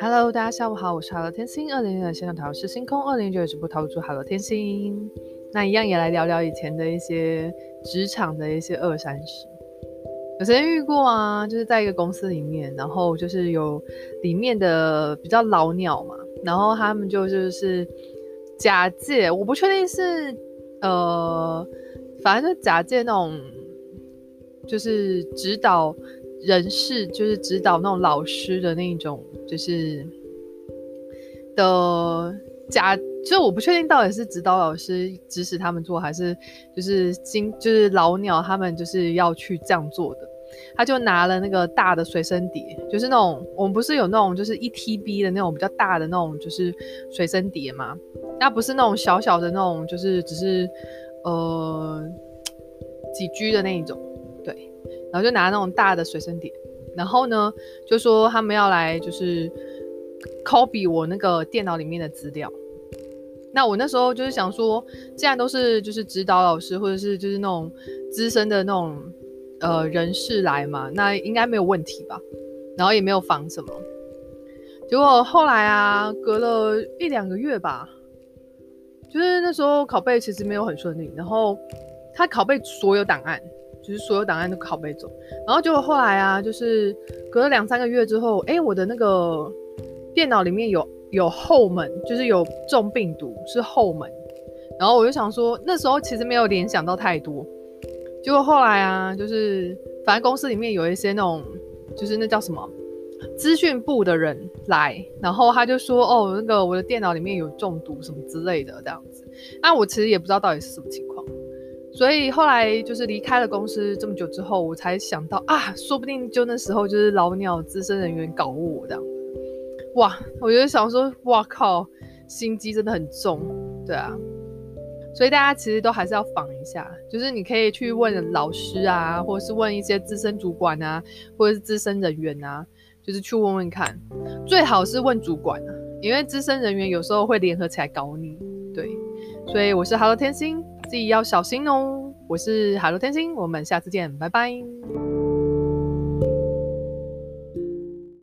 Hello，大家下午好，我是 Hello 天星。二零零的线上塔罗师星空，二零九也直播塔罗主 Hello 天星。那一样也来聊聊以前的一些职场的一些二三事。有曾经遇过啊，就是在一个公司里面，然后就是有里面的比较老鸟嘛，然后他们就就是假借，我不确定是呃，反正就假借那种就是指导。人事就是指导那种老师的那种，就是的假，就我不确定到底是指导老师指使他们做，还是就是新就是老鸟他们就是要去这样做的。他就拿了那个大的随身碟，就是那种我们不是有那种就是一 TB 的那种比较大的那种就是随身碟嘛，那不是那种小小的那种，就是只是呃几 G 的那一种。然后就拿那种大的随身碟，然后呢，就说他们要来就是 copy 我那个电脑里面的资料。那我那时候就是想说，既然都是就是指导老师或者是就是那种资深的那种呃人士来嘛，那应该没有问题吧？然后也没有防什么。结果后来啊，隔了一两个月吧，就是那时候拷贝其实没有很顺利，然后他拷贝所有档案。就是所有档案都拷贝走，然后结果后来啊，就是隔了两三个月之后，哎、我的那个电脑里面有有后门，就是有中病毒是后门，然后我就想说，那时候其实没有联想到太多，结果后来啊，就是反正公司里面有一些那种，就是那叫什么资讯部的人来，然后他就说，哦，那个我的电脑里面有中毒什么之类的这样子，那我其实也不知道到底是什么情况。所以后来就是离开了公司这么久之后，我才想到啊，说不定就那时候就是老鸟资深人员搞我这样，哇！我就想说，哇靠，心机真的很重，对啊。所以大家其实都还是要防一下，就是你可以去问老师啊，或者是问一些资深主管啊，或者是资深人员啊，就是去问问看，最好是问主管啊，因为资深人员有时候会联合起来搞你，对。所以我是 Hello 天星。自己要小心哦！我是海陆天星，我们下次见，拜拜。